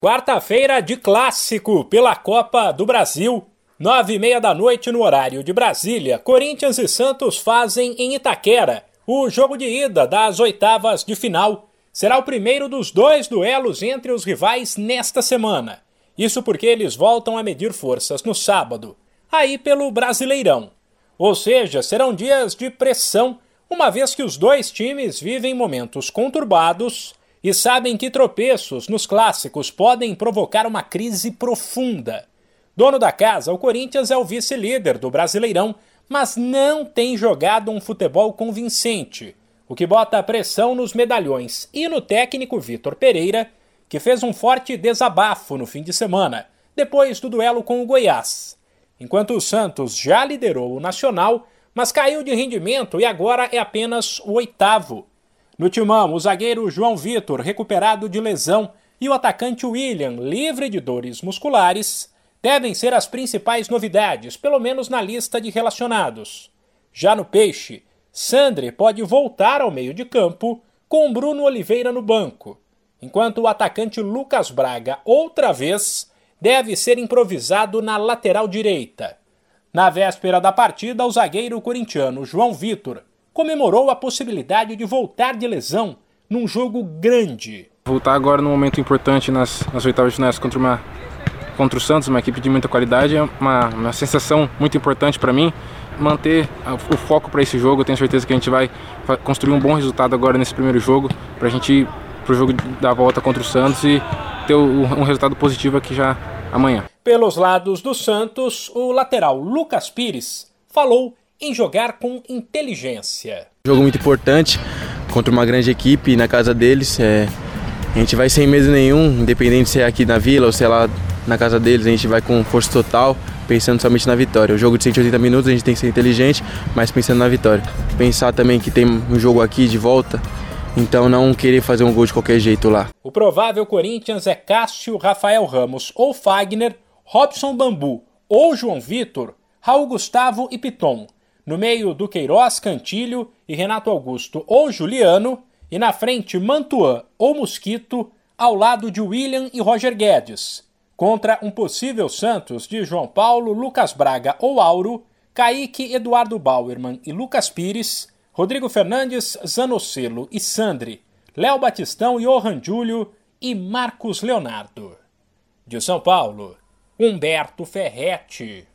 Quarta-feira de clássico pela Copa do Brasil. Nove e meia da noite no horário de Brasília, Corinthians e Santos fazem em Itaquera o jogo de ida das oitavas de final. Será o primeiro dos dois duelos entre os rivais nesta semana. Isso porque eles voltam a medir forças no sábado, aí pelo Brasileirão. Ou seja, serão dias de pressão, uma vez que os dois times vivem momentos conturbados e sabem que tropeços nos clássicos podem provocar uma crise profunda. Dono da casa, o Corinthians é o vice-líder do Brasileirão, mas não tem jogado um futebol convincente, o que bota pressão nos medalhões e no técnico Vitor Pereira, que fez um forte desabafo no fim de semana, depois do duelo com o Goiás. Enquanto o Santos já liderou o Nacional, mas caiu de rendimento e agora é apenas o oitavo no timão, o zagueiro João Vitor, recuperado de lesão, e o atacante William, livre de dores musculares, devem ser as principais novidades, pelo menos na lista de relacionados. Já no Peixe, Sandre pode voltar ao meio de campo com Bruno Oliveira no banco, enquanto o atacante Lucas Braga, outra vez, deve ser improvisado na lateral direita. Na véspera da partida, o zagueiro corintiano João Vitor comemorou a possibilidade de voltar de lesão num jogo grande. Voltar agora num momento importante nas, nas oitavas de finais contra, uma, contra o Santos, uma equipe de muita qualidade, é uma, uma sensação muito importante para mim. Manter o foco para esse jogo, eu tenho certeza que a gente vai construir um bom resultado agora nesse primeiro jogo, para a gente ir para o jogo da volta contra o Santos e ter um resultado positivo aqui já amanhã. Pelos lados do Santos, o lateral Lucas Pires falou em jogar com inteligência. Jogo muito importante contra uma grande equipe na casa deles. É, a gente vai sem medo nenhum, independente se é aqui na vila ou se é lá na casa deles, a gente vai com força total, pensando somente na vitória. O jogo de 180 minutos a gente tem que ser inteligente, mas pensando na vitória. Pensar também que tem um jogo aqui de volta, então não querer fazer um gol de qualquer jeito lá. O provável Corinthians é Cássio, Rafael Ramos ou Fagner, Robson Bambu ou João Vitor, Raul Gustavo e Piton no meio do Queiroz, Cantilho e Renato Augusto ou Juliano, e na frente Mantuan ou Mosquito, ao lado de William e Roger Guedes, contra um possível Santos de João Paulo, Lucas Braga ou Auro, Kaique, Eduardo Bauerman e Lucas Pires, Rodrigo Fernandes, Zanocelo e Sandri, Léo Batistão e Johan Júlio e Marcos Leonardo. De São Paulo, Humberto Ferretti.